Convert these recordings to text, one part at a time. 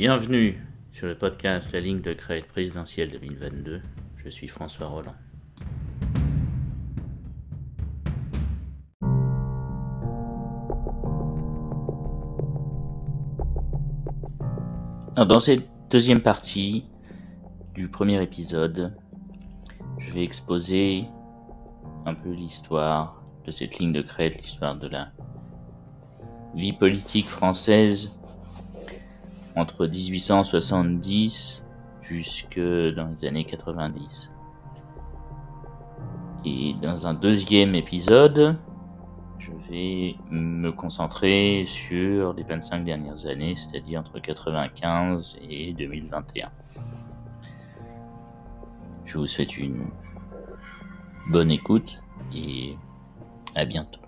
Bienvenue sur le podcast La ligne de crête présidentielle 2022. Je suis François Roland. dans cette deuxième partie du premier épisode, je vais exposer un peu l'histoire de cette ligne de crête, l'histoire de la vie politique française entre 1870 jusque dans les années 90. Et dans un deuxième épisode, je vais me concentrer sur les 25 dernières années, c'est-à-dire entre 95 et 2021. Je vous souhaite une bonne écoute et à bientôt.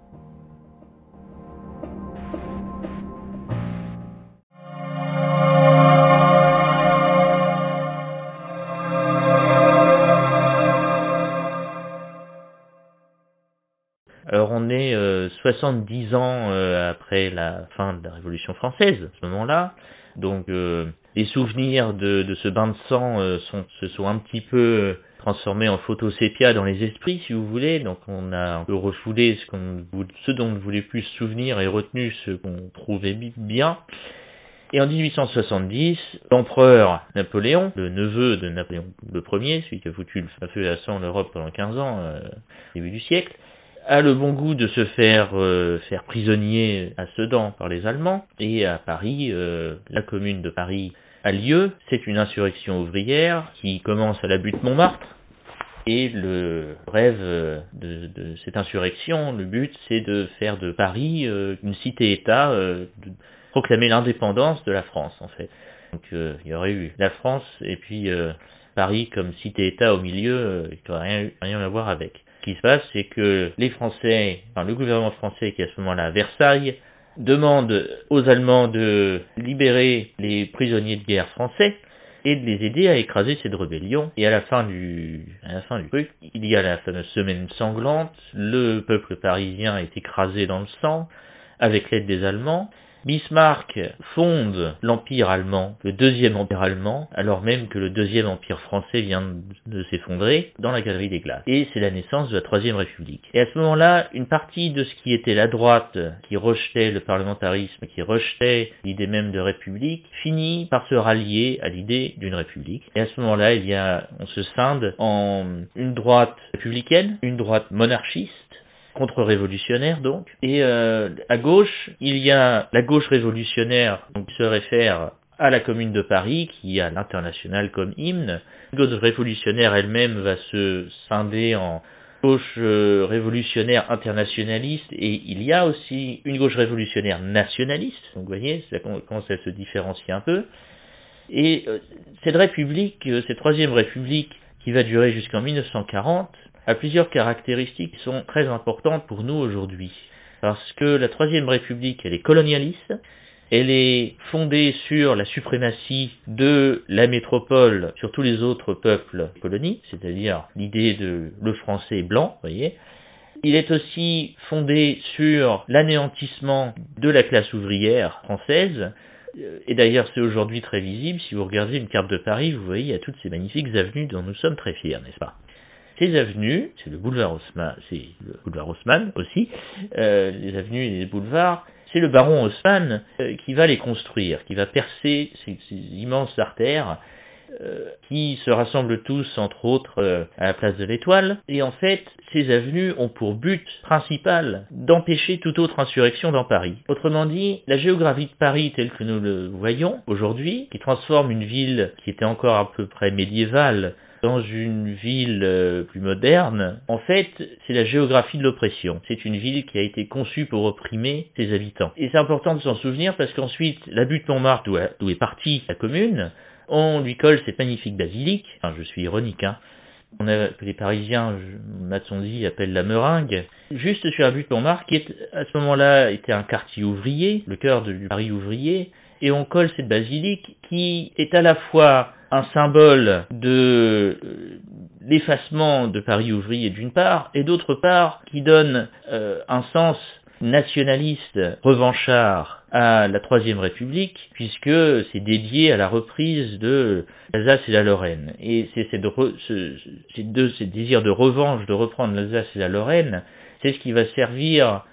70 ans euh, après la fin de la Révolution française, à ce moment-là. Donc euh, les souvenirs de, ce bain de sang euh, sont, se sont un petit peu transformés en photos sépia dans les esprits, si vous voulez. Donc on a un peu refoulé ce, dont on ne voulait plus se souvenir et retenu ce qu'on trouvait bien. Et en 1870, l'empereur Napoléon, le neveu de Napoléon Ier, celui qui a foutu le feu à sang en Europe pendant 15 ans, début du siècle, a le bon goût de se faire euh, faire prisonnier à Sedan par les Allemands et à Paris, euh, la commune de Paris a lieu. C'est une insurrection ouvrière qui commence à la butte Montmartre. Et le rêve de, de cette insurrection, le but, c'est de faire de Paris euh, une cité-État, de proclamer l'indépendance de la France, en fait. Donc il y aurait eu la France et puis Paris comme cité-État au milieu, qui n'aurait rien, rien à voir avec. Ce qui se passe, c'est que les Français, enfin le gouvernement français qui est à ce moment-là à Versailles, demande aux Allemands de libérer les prisonniers de guerre français et de les aider à écraser cette rébellion. Et à la fin du, à la fin du truc, il y a la fameuse semaine sanglante, le peuple parisien est écrasé dans le sang, avec l'aide des Allemands, Bismarck fonde l'Empire allemand, le deuxième empire allemand, alors même que le deuxième empire français vient de s'effondrer dans la galerie des glaces. Et c'est la naissance de la troisième république. Et à ce moment-là, une partie de ce qui était la droite, qui rejetait le parlementarisme, qui rejetait l'idée même de république, finit par se rallier à l'idée d'une république. Et à ce moment-là, il y a, on se scinde en une droite républicaine, une droite monarchiste, contre-révolutionnaire donc. Et euh, à gauche, il y a la gauche révolutionnaire qui se réfère à la Commune de Paris, qui a l'international comme hymne. La gauche révolutionnaire elle-même va se scinder en gauche euh, révolutionnaire internationaliste et il y a aussi une gauche révolutionnaire nationaliste. Donc vous voyez, ça commence à se différencier un peu. Et euh, cette république, cette troisième république qui va durer jusqu'en 1940, a plusieurs caractéristiques qui sont très importantes pour nous aujourd'hui. Parce que la Troisième République, elle est colonialiste, elle est fondée sur la suprématie de la métropole sur tous les autres peuples colonies, c'est-à-dire l'idée de le français blanc, vous voyez. Il est aussi fondé sur l'anéantissement de la classe ouvrière française, et d'ailleurs c'est aujourd'hui très visible, si vous regardez une carte de Paris, vous voyez, il y a toutes ces magnifiques avenues dont nous sommes très fiers, n'est-ce pas? Ces avenues, c'est le boulevard Haussmann, c'est le boulevard Haussmann aussi, euh, les avenues et les boulevards, c'est le baron Haussmann euh, qui va les construire, qui va percer ces, immenses artères euh, qui se rassemblent tous, entre autres, à la place de l'Étoile. Et en fait, ces avenues ont pour but principal d'empêcher toute autre insurrection dans Paris. Autrement dit, la géographie de Paris telle que nous le voyons aujourd'hui, qui transforme une ville qui était encore à peu près médiévale dans une ville euh, plus moderne, en fait, c'est la géographie de l'oppression. C'est une ville qui a été conçue pour opprimer ses habitants. Et c'est important de s'en souvenir parce qu'ensuite, la butte Montmartre, d'où est partie la commune, on lui colle cette magnifique basilique. Enfin, je suis ironique, hein. On a, les Parisiens, Matsonzi appellent la meringue, juste sur la butte Montmartre, qui est, à ce moment-là était un quartier ouvrier, le cœur du Paris ouvrier, et on colle cette basilique qui est à la fois un symbole de euh, l'effacement de Paris ouvrier d'une part, et d'autre part qui donne euh, un sens nationaliste revanchard à la Troisième République, puisque c'est dédié à la reprise de l'Alsace et la Lorraine. Et c'est ce, ce de revanche de reprendre l'Alsace et la Lorraine, c'est ce qui va servir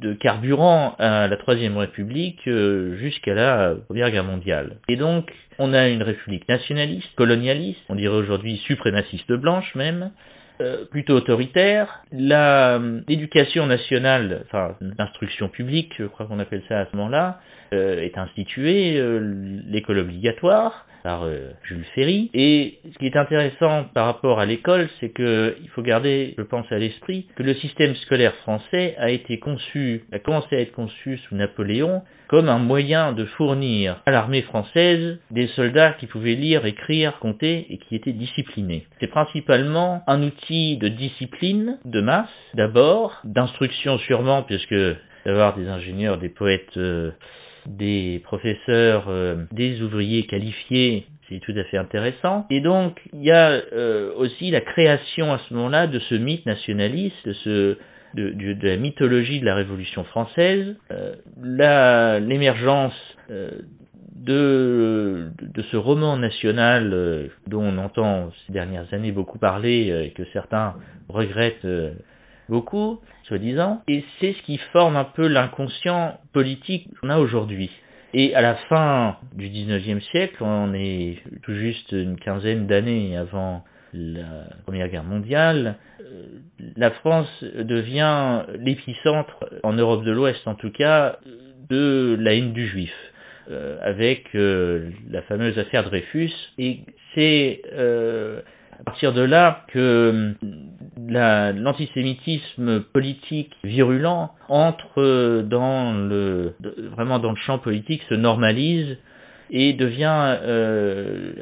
de carburant à la Troisième République euh, jusqu'à la Première Guerre mondiale. Et donc, on a une république nationaliste, colonialiste, on dirait aujourd'hui suprémaciste blanche même, euh, plutôt autoritaire. L'éducation nationale, enfin l'instruction publique, je crois qu'on appelle ça à ce moment-là, est instituée, l'école obligatoire, par euh, Jules Ferry. Et ce qui est intéressant par rapport à l'école, c'est que il faut garder, je pense, à l'esprit que le système scolaire français a été conçu, a commencé à être conçu sous Napoléon comme un moyen de fournir à l'armée française des soldats qui pouvaient lire, écrire, compter et qui étaient disciplinés. C'est principalement un outil de discipline, de masse, d'abord, d'instruction sûrement, puisque d'avoir des ingénieurs, des poètes, euh, des professeurs, euh, des ouvriers qualifiés, c'est tout à fait intéressant. Et donc, il y a euh, aussi la création à ce moment-là de ce mythe nationaliste, de, ce, de, la mythologie de la Révolution française, euh, l'émergence de, de ce roman national dont on entend ces dernières années beaucoup parler et que certains regrettent beaucoup, soi-disant, et c'est ce qui forme un peu l'inconscient politique qu'on a aujourd'hui. Et à la fin du 19e siècle, on est tout juste une quinzaine d'années avant la Première Guerre mondiale, euh, la France devient l'épicentre, en Europe de l'Ouest en tout cas, de la haine du juif, euh, avec euh, la fameuse affaire Dreyfus, et c'est à partir de là que l'antisémitisme politique virulent entre dans le vraiment dans le champ politique, se normalise et devient euh,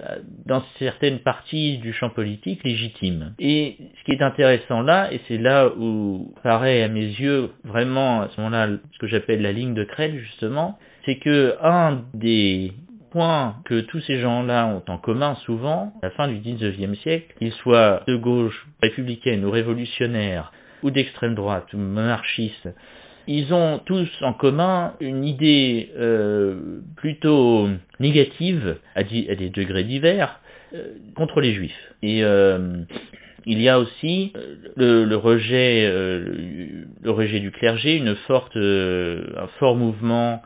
dans certaines parties du champ politique légitime. Et ce qui est intéressant là, et c'est là où paraît à mes yeux vraiment à ce moment-là ce que j'appelle la ligne de crête justement, c'est que un des point que tous ces gens-là ont en commun souvent, à la fin du XIXe siècle, qu'ils soient de gauche, républicaine ou révolutionnaires, ou d'extrême droite, ou monarchistes, ils ont tous en commun une idée euh, plutôt négative, à, des degrés divers, euh, contre les juifs. Et euh, il y a aussi le, rejet, le rejet du clergé, une forte, un fort mouvement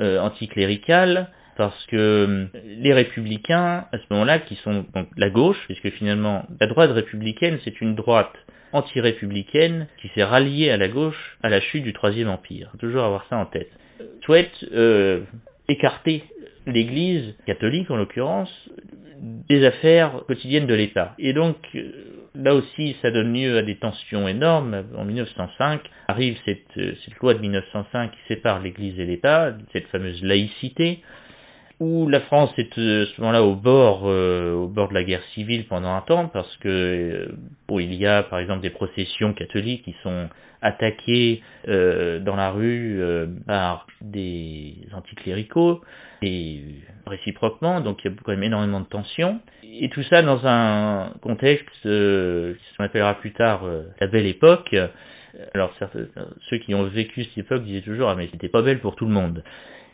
anticlérical parce que euh, les républicains, à ce moment-là, qui sont donc la gauche, puisque finalement la droite républicaine, c'est une droite anti-républicaine qui s'est ralliée à la gauche à la chute du Troisième Empire. Toujours avoir ça en tête. Souhaite euh, écarter l'Église catholique, en l'occurrence, des affaires quotidiennes de l'État. Et donc, euh, là aussi, ça donne lieu à des tensions énormes. En 1905, arrive cette, cette loi de 1905 qui sépare l'Église et l'État, cette fameuse laïcité, où la France est euh, à ce moment-là au bord, euh, au bord de la guerre civile pendant un temps, parce que euh, bon, il y a par exemple des processions catholiques qui sont attaquées dans la rue par des anticléricaux et réciproquement, donc il y a quand même énormément de tensions. Et tout ça dans un contexte qui s'appellera plus tard la belle époque. Alors ceux qui ont vécu cette époque disaient toujours ah mais c'était pas belle pour tout le monde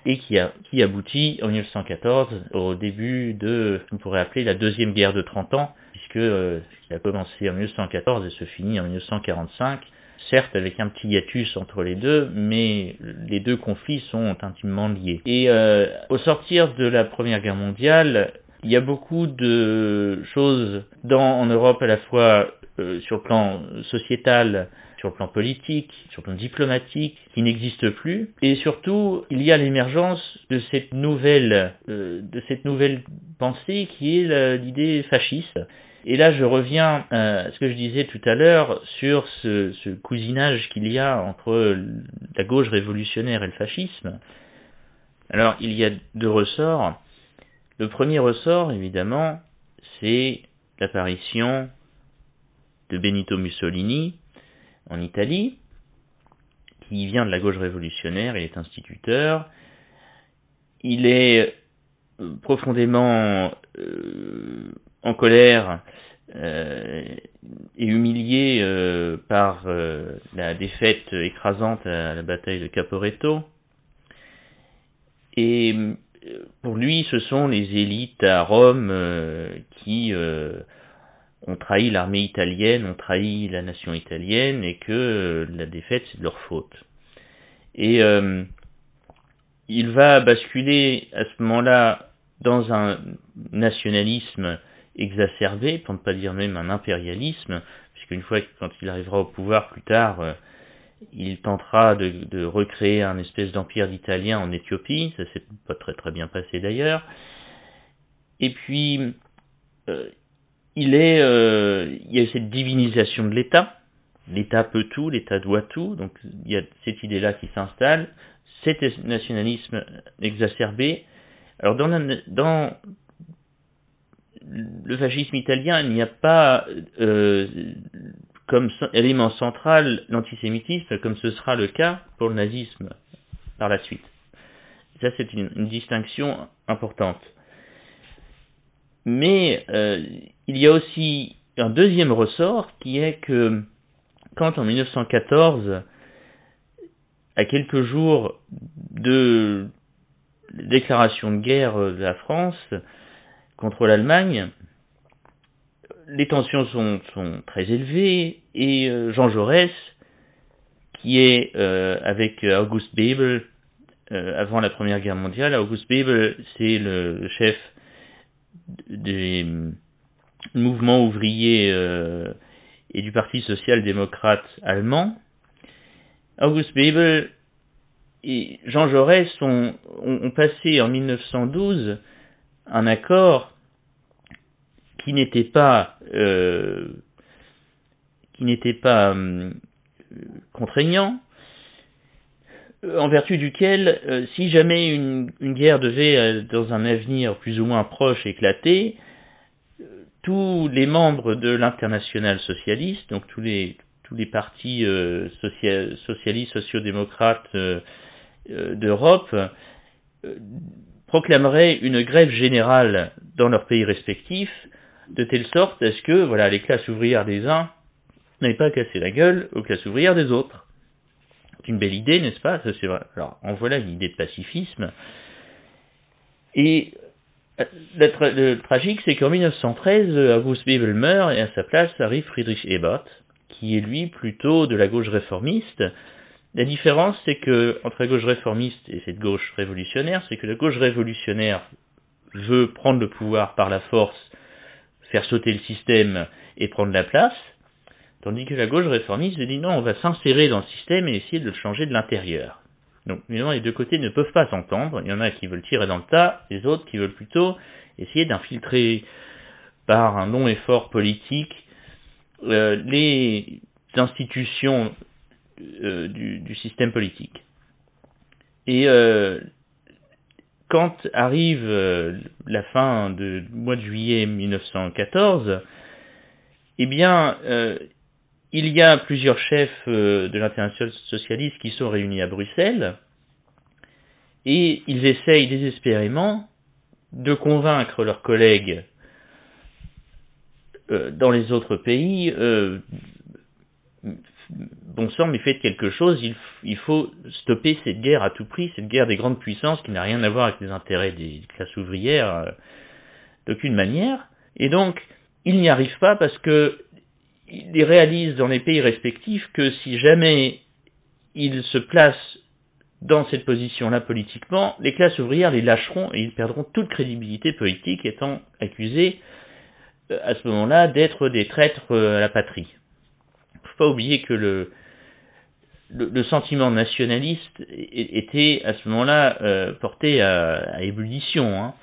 et qui, a, qui aboutit en 1914 au début de, on pourrait appeler la deuxième guerre de 30 ans, puisque euh, a commencé en 1914 et se finit en 1945, certes avec un petit hiatus entre les deux, mais les deux conflits sont intimement liés. Et euh, au sortir de la Première Guerre mondiale, il y a beaucoup de choses dans, en Europe à la fois euh, sur le plan sociétal sur le plan politique, sur le plan diplomatique, qui n'existe plus. Et surtout, il y a l'émergence de cette nouvelle, euh, de cette nouvelle pensée qui est l'idée fasciste. Et là, je reviens à ce que je disais tout à l'heure sur ce, ce cousinage qu'il y a entre la gauche révolutionnaire et le fascisme. Alors, il y a deux ressorts. Le premier ressort, évidemment, c'est l'apparition de Benito Mussolini, en Italie, qui vient de la gauche révolutionnaire, il est instituteur, il est euh, profondément euh, en colère est humilié par la défaite écrasante à la bataille de Caporetto. Et pour lui, ce sont les élites à Rome qui ont trahi l'armée italienne, ont trahi la nation italienne, et que la défaite, c'est de leur faute. Et il va basculer à ce moment-là dans un nationalisme exacerbé, pour ne pas dire même un impérialisme, puisqu'une fois quand il arrivera au pouvoir plus tard, euh, il tentera de, recréer un espèce d'empire d'Italiens en Éthiopie, ça s'est pas très très bien passé d'ailleurs. Et puis, euh, il, est, euh, il y a cette divinisation de l'État, l'État peut tout, l'État doit tout, donc il y a cette idée-là qui s'installe, cet nationalisme exacerbé. Alors dans, le fascisme italien, il n'y a pas euh, comme élément central l'antisémitisme, comme ce sera le cas pour le nazisme par la suite. Ça, c'est une, distinction importante. Mais euh, il y a aussi un deuxième ressort qui est que quand en 1914, à quelques jours de déclaration de guerre de la France contre l'Allemagne, les tensions sont, très élevées et euh, Jean Jaurès, qui est euh, avec August Bebel euh, avant la Première Guerre mondiale, August Bebel c'est le chef des mouvements ouvriers et du Parti social-démocrate allemand, August Bebel et Jean Jaurès ont, passé en 1912 un accord qui n'était pas euh, qui n'était pas euh, contraignant, en vertu duquel, euh, si jamais une, guerre devait, dans un avenir plus ou moins proche, éclater, tous les membres de l'international socialiste, donc tous les, tous les partis euh, socialistes, sociodémocrates euh, euh, d'Europe proclameraient une grève générale dans leurs pays respectifs, de telle sorte à ce que voilà, les classes ouvrières des uns n'aient pas cassé la gueule aux classes ouvrières des autres. C'est une belle idée, n'est-ce pas? Alors, en voilà une idée de pacifisme. Et le, tragique, c'est qu'en 1913, August Bebel meurt et à sa place arrive Friedrich Ebert, qui est lui plutôt de la gauche réformiste. La différence, c'est que entre la gauche réformiste et cette gauche révolutionnaire, c'est que la gauche révolutionnaire veut prendre le pouvoir par la force, faire sauter le système et prendre la place, tandis que la gauche réformiste dit non, on va s'insérer dans le système et essayer de le changer de l'intérieur. Donc évidemment, les deux côtés ne peuvent pas s'entendre. Il y en a qui veulent tirer dans le tas, les autres qui veulent plutôt essayer d'infiltrer par un long effort politique euh, les institutions euh, du, système politique. Et euh, quand arrive la fin du mois de juillet 1914, eh bien, il y a plusieurs chefs de l'international socialiste qui sont réunis à Bruxelles, et ils essayent désespérément de convaincre leurs collègues euh, dans les autres pays, euh, bon sang, mais faites quelque chose, il, faut stopper cette guerre à tout prix, cette guerre des grandes puissances qui n'a rien à voir avec les intérêts des classes ouvrières euh, d'aucune manière. Et donc, ils n'y arrivent pas parce que ils réalisent dans les pays respectifs que si jamais ils se placent dans cette position-là politiquement, les classes ouvrières les lâcheront et ils perdront toute crédibilité politique étant accusés euh, à ce moment-là d'être des traîtres euh, à la patrie. Il ne faut pas oublier que le, le, sentiment nationaliste était à ce moment-là euh, porté à, ébullition. Hein.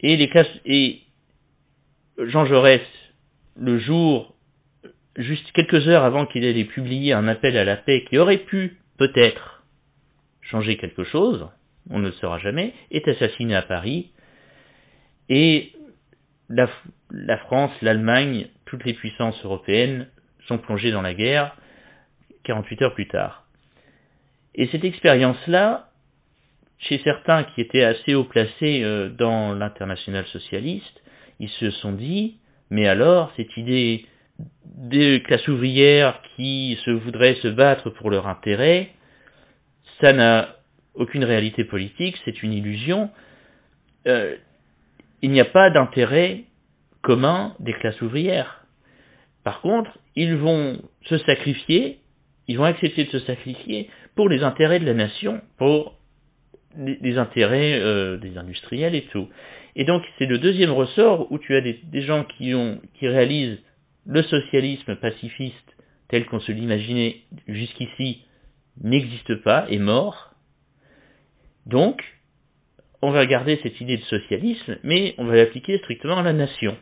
Et, les classes, et Jean Jaurès, le jour, juste quelques heures avant qu'il ait publié un appel à la paix qui aurait pu peut-être changer quelque chose, on ne le saura jamais, est assassiné à Paris. Et la, France, l'Allemagne, toutes les puissances européennes sont plongées dans la guerre 48 heures plus tard. Et cette expérience-là, chez certains qui étaient assez haut placés euh, dans l'international socialiste, ils se sont dit, Mais alors, cette idée des classes ouvrières qui se voudraient se battre pour leur intérêt, ça n'a aucune réalité politique, c'est une illusion. Euh, il n'y a pas d'intérêt commun des classes ouvrières. Par contre, ils vont se sacrifier, ils vont accepter de se sacrifier pour les intérêts de la nation, pour les, intérêts euh, des industriels et tout. Et donc c'est le deuxième ressort où tu as des, gens qui, ont, qui réalisent le socialisme pacifiste tel qu'on se l'imaginait jusqu'ici n'existe pas, est mort. Donc, on va garder cette idée de socialisme, mais on va l'appliquer strictement à la nation.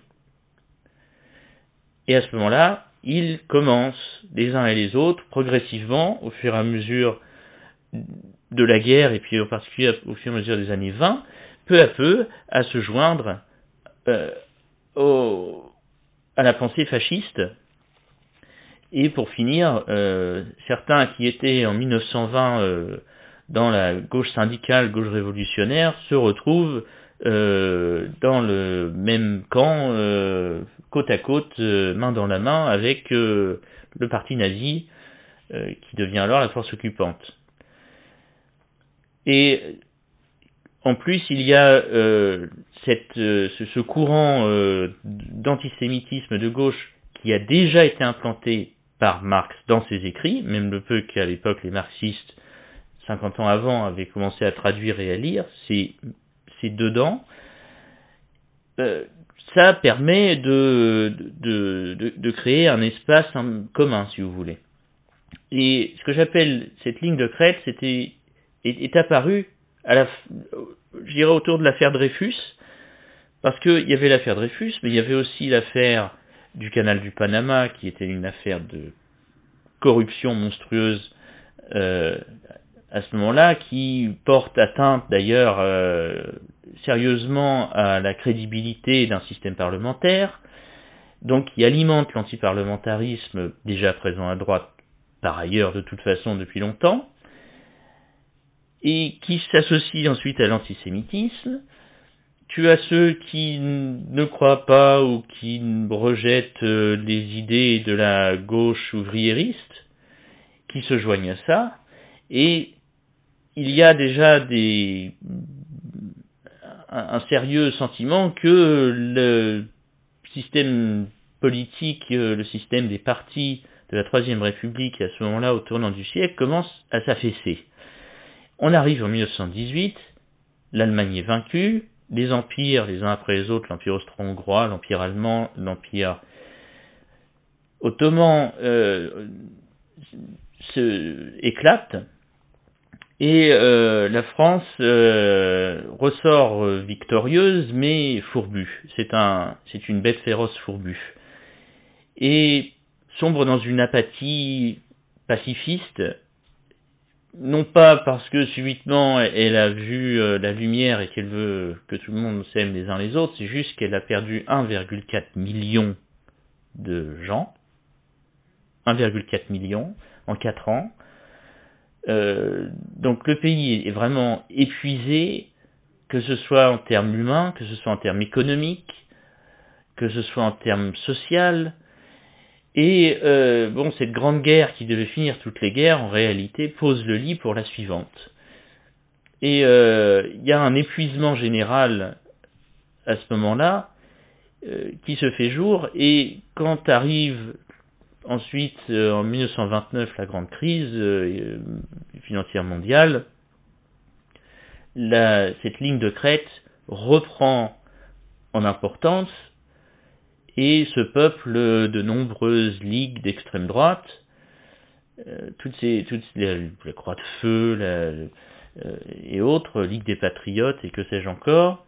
Et à ce moment-là, ils commencent, les uns et les autres, progressivement, au fur et à mesure de la guerre, et puis en particulier au fur et à mesure des années 20, peu à peu, à se joindre euh, à la pensée fasciste. Et pour finir, euh, certains qui étaient en 1920 euh, dans la gauche syndicale, gauche révolutionnaire, se retrouvent dans le même camp, côte à côte, main dans la main, avec le parti nazi, qui devient alors la force occupante. Et en plus, il y a euh, euh, ce, courant euh, d'antisémitisme de gauche qui a déjà été implanté par Marx dans ses écrits, même le peu qu'à l'époque les marxistes, 50 ans avant, avaient commencé à traduire et à lire, c'est dedans. ça permet de, de, créer un espace commun, si vous voulez. Et ce que j'appelle cette ligne de crête, c'était est, apparu à dirais autour de l'affaire Dreyfus, parce qu'il y avait l'affaire Dreyfus, mais il y avait aussi l'affaire du canal du Panama, qui était une affaire de corruption monstrueuse euh, à ce moment-là, qui porte atteinte d'ailleurs euh, sérieusement à la crédibilité d'un système parlementaire, donc qui alimente l'antiparlementarisme déjà présent à droite, par ailleurs de toute façon depuis longtemps, et qui s'associe ensuite à l'antisémitisme. Tu as ceux qui ne croient pas ou qui rejettent euh, les idées de la gauche ouvriériste, qui se joignent à ça, et il y a déjà des, un, sérieux sentiment que le système politique, euh, le système des partis de la Troisième République à ce moment-là, au tournant du siècle, commence à s'affaisser. On arrive en 1918, l'Allemagne est vaincue, les empires, les uns après les autres, l'empire austro-hongrois, l'empire allemand, l'empire ottoman, euh, se éclatent, et euh, la France euh, ressort victorieuse, mais fourbue. C'est c'est une bête féroce fourbue. Et sombre dans une apathie pacifiste non pas parce que subitement elle a vu euh, la lumière et qu'elle veut que tout le monde s'aime les uns les autres, c'est juste qu'elle a perdu 1,4 million de gens, 1,4 million en 4 ans. Euh, donc le pays est vraiment épuisé, que ce soit en termes humains, que ce soit en termes économiques, que ce soit en termes sociaux, et euh, bon, cette grande guerre qui devait finir toutes les guerres, en réalité, pose le lit pour la suivante. Et euh, il y a un épuisement général à ce moment-là euh, qui se fait jour, et quand arrive ensuite, en 1929, la grande crise financière mondiale, cette ligne de crête reprend en importance et ce peuple de nombreuses ligues d'extrême droite, euh, toutes ces, toutes les, la Croix de Feu euh, et autres, Ligue des Patriotes et que sais-je encore.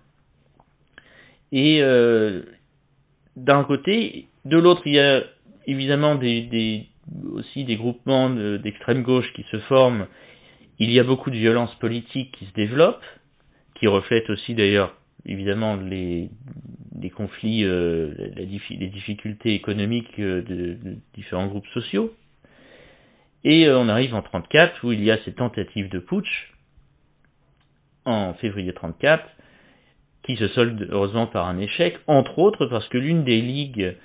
Et euh, d'un côté, de l'autre, il y a évidemment des, aussi des groupements d'extrême gauche qui se forment. Il y a beaucoup de violences politiques qui se développent, qui reflètent aussi d'ailleurs évidemment les, conflits, euh, les difficultés économiques euh, de, différents groupes sociaux. Et euh, on arrive en 34 où il y a ces tentatives de putsch en février 34 qui se solde heureusement par un échec, entre autres parce que l'une des ligues,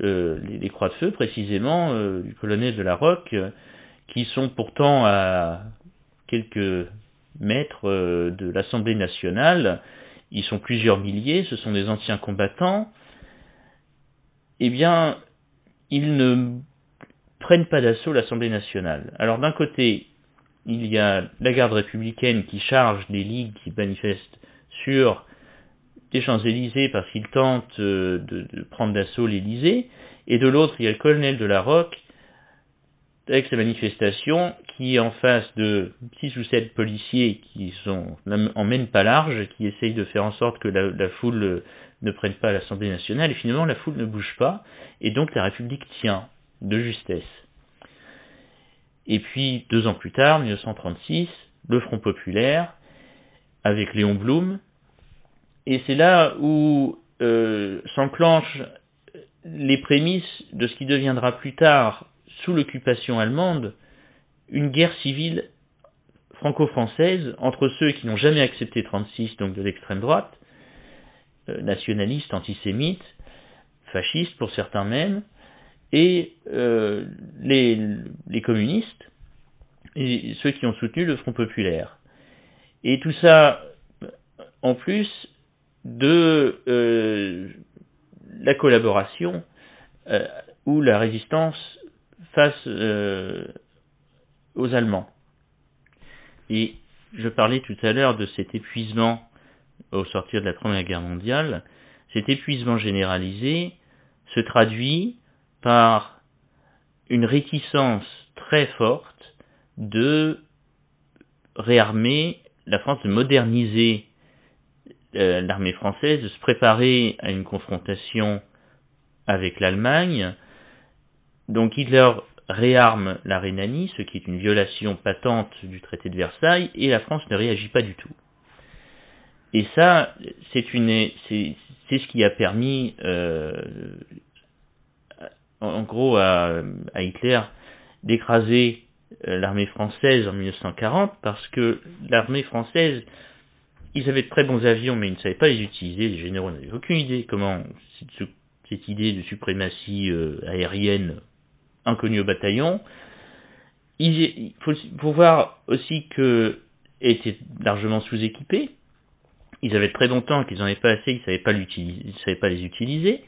euh, les, Croix de Feu précisément, du colonel de la Roque, qui sont pourtant à quelques mètres de l'Assemblée nationale, ils sont plusieurs milliers, ce sont des anciens combattants, eh bien, ils ne prennent pas d'assaut l'Assemblée nationale. Alors d'un côté, il y a la garde républicaine qui charge des ligues qui manifestent sur les Champs-Élysées parce qu'ils tentent euh, de, prendre d'assaut l'Élysée, et de l'autre, il y a le colonel de la Roque avec sa manifestation qui en face de six ou sept policiers qui sont en mène pas large, qui essayent de faire en sorte que la, foule ne prenne pas l'Assemblée nationale, et finalement la foule ne bouge pas, et donc la République tient de justesse. Et puis, deux ans plus tard, 1936, le Front populaire, avec Léon Blum, et c'est là où euh, s'enclenchent les prémices de ce qui deviendra plus tard, sous l'occupation allemande, une guerre civile franco-française entre ceux qui n'ont jamais accepté 36, donc de l'extrême droite, euh, nationalistes, antisémites, fascistes pour certains même, et euh, les, communistes, ceux qui ont soutenu le Front populaire. Et tout ça, en plus de euh, la collaboration euh, ou la résistance face aux Allemands. Et je parlais tout à l'heure de cet épuisement au sortir de la Première Guerre mondiale. Cet épuisement généralisé se traduit par une réticence très forte de réarmer la France, de moderniser euh, l'armée française, de se préparer à une confrontation avec l'Allemagne. Donc Hitler réarme la Rhénanie, ce qui est une violation patente du traité de Versailles, et la France ne réagit pas du tout. Et ça, c'est ce qui a permis euh, en, gros à, Hitler d'écraser euh, l'armée française en 1940 parce que l'armée française, ils avaient de très bons avions mais ils ne savaient pas les utiliser, les généraux n'avaient aucune idée comment cette, idée de suprématie euh, aérienne inconnue au bataillon. Il, faut, voir aussi qu'ils étaient largement sous-équipés. Ils avaient très longtemps qu'ils n'en avaient pas assez, ils ne savaient pas les utiliser.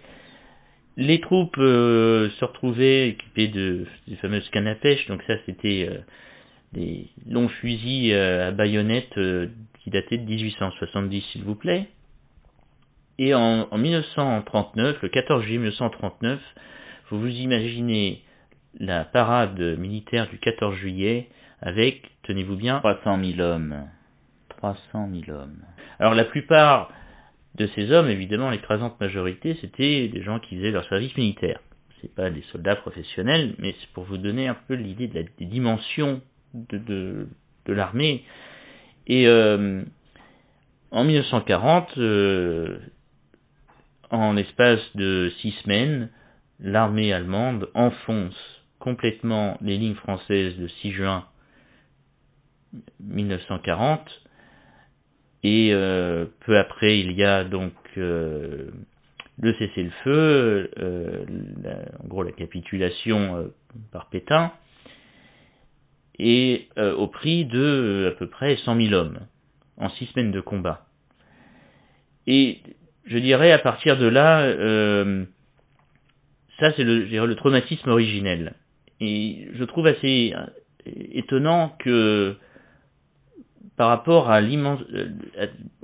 Les troupes euh, se retrouvaient équipées de des fameuses cannes à pêche, donc ça c'était euh, des longs fusils euh, à baïonnettes qui dataient de 1870 s'il vous plaît. Et en, 1939, le 14 juillet 1939, vous vous imaginez la parade militaire du 14 juillet avec, tenez-vous bien, 300 000 hommes. 300 000 hommes. Alors la plupart de ces hommes, évidemment, l'écrasante majorité, c'était des gens qui faisaient leur service militaire. C'est pas des soldats professionnels, mais c'est pour vous donner un peu l'idée de la, des dimensions de, l'armée. Et euh, en 1940, euh, en espace de six semaines, l'armée allemande enfonce complètement les lignes françaises de 6 juin 1940 et euh, peu après, il y a donc euh, le cessez-le-feu, euh, en gros la capitulation par Pétain, et au prix de à peu près 100 000 hommes en six semaines de combat. Et je dirais à partir de là, ça c'est le, le traumatisme originel. Et je trouve assez étonnant que par rapport à l'immense, euh,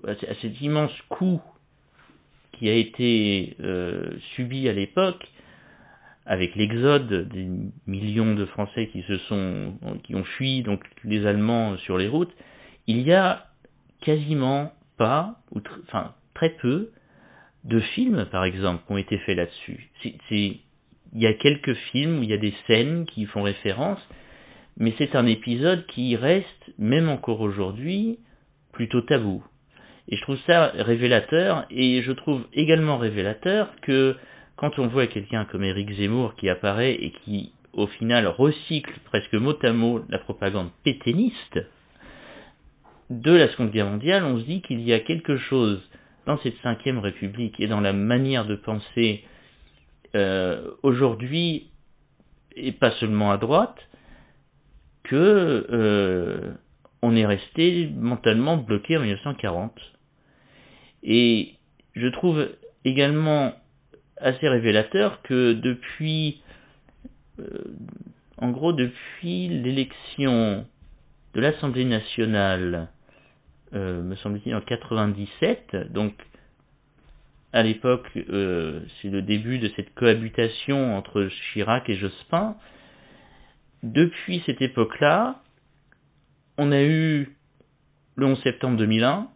à, cet immense coût qui a été euh, subi à l'époque, avec l'exode des millions de Français qui se sont, qui ont fui donc les Allemands sur les routes, il y a quasiment pas, enfin très peu, de films par exemple qui ont été faits là-dessus. Il y a quelques films où il y a des scènes qui font référence, mais c'est un épisode qui reste, même encore aujourd'hui, plutôt tabou. Et je trouve ça révélateur, et je trouve également révélateur que quand on voit quelqu'un comme Éric Zemmour qui apparaît et qui, au final, recycle presque mot à mot la propagande pétainiste de la Seconde Guerre mondiale, on se dit qu'il y a quelque chose dans cette cinquième république et dans la manière de penser euh, aujourd'hui, et pas seulement à droite, que euh, on est resté mentalement bloqué en 1940. Et je trouve également assez révélateur que depuis, euh, en gros, depuis l'élection de l'Assemblée nationale, euh, me semble-t-il, en 97, donc à l'époque, euh, c'est le début de cette cohabitation entre Chirac et Jospin. Depuis cette époque-là, on a eu le 11 septembre 2001,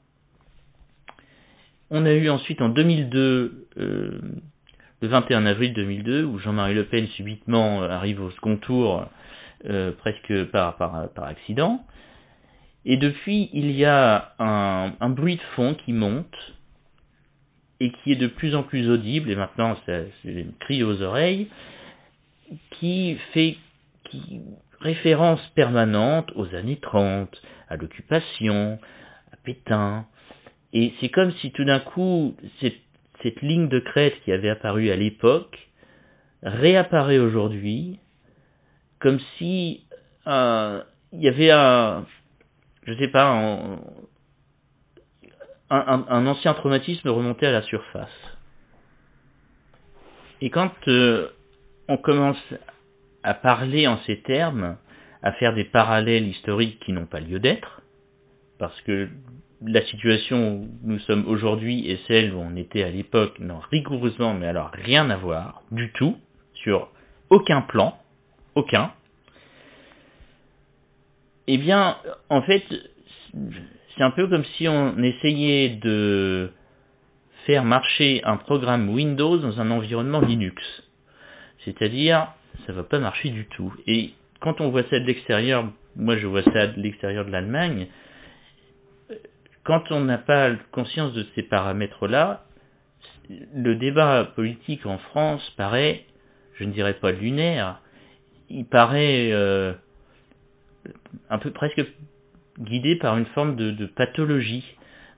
on a eu ensuite en 2002, euh, le 21 avril 2002, où Jean-Marie Le Pen subitement euh, arrive au second tour euh, presque par, par, par, accident. Et depuis, il y a un, un, bruit de fond qui monte et qui est de plus en plus audible, et maintenant c'est une cri aux oreilles, qui fait qui, référence permanente aux années 30, à l'occupation, à Pétain, et c'est comme si tout d'un coup, cette, cette, ligne de crête qui avait apparu à l'époque réapparaît aujourd'hui, comme si euh, il y avait un, je sais pas, un, un, un, ancien traumatisme remontait à la surface. Et quand euh, on commence à parler en ces termes, à faire des parallèles historiques qui n'ont pas lieu d'être, parce que la situation où nous sommes aujourd'hui et celle où on était à l'époque n'ont rigoureusement, mais alors rien à voir du tout, sur aucun plan, aucun, eh bien, en fait, c'est un peu comme si on essayait de faire marcher un programme Windows dans un environnement Linux. C'est-à-dire, ça va pas marcher du tout. Et quand on voit ça de l'extérieur, moi je vois ça de l'extérieur de l'Allemagne, quand on n'a pas conscience de ces paramètres-là, le débat politique en France paraît, je ne dirais pas lunaire, il paraît euh, un peu presque guidé par une forme de, pathologie,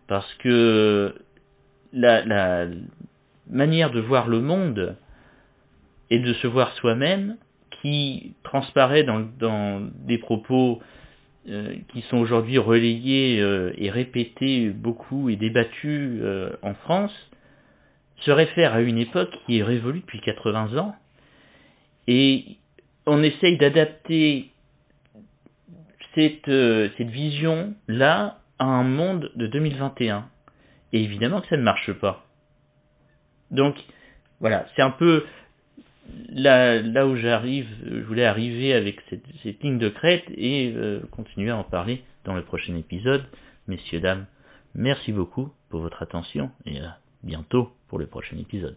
parce que la, manière de voir le monde et de se voir soi-même, qui transparaît dans, des propos euh, qui sont aujourd'hui relayés euh, et répétés beaucoup et débattus euh, en France, se réfèrent à une époque qui est révolue depuis 80 ans. Et on essaye d'adapter cette, cette vision-là à un monde de 2021. Et évidemment que ça ne marche pas. Donc, voilà, c'est un peu là, où j'arrive, je voulais arriver avec cette, cette ligne de crête et euh, continuer à en parler dans le prochain épisode. Messieurs, dames, merci beaucoup pour votre attention et à bientôt pour le prochain épisode.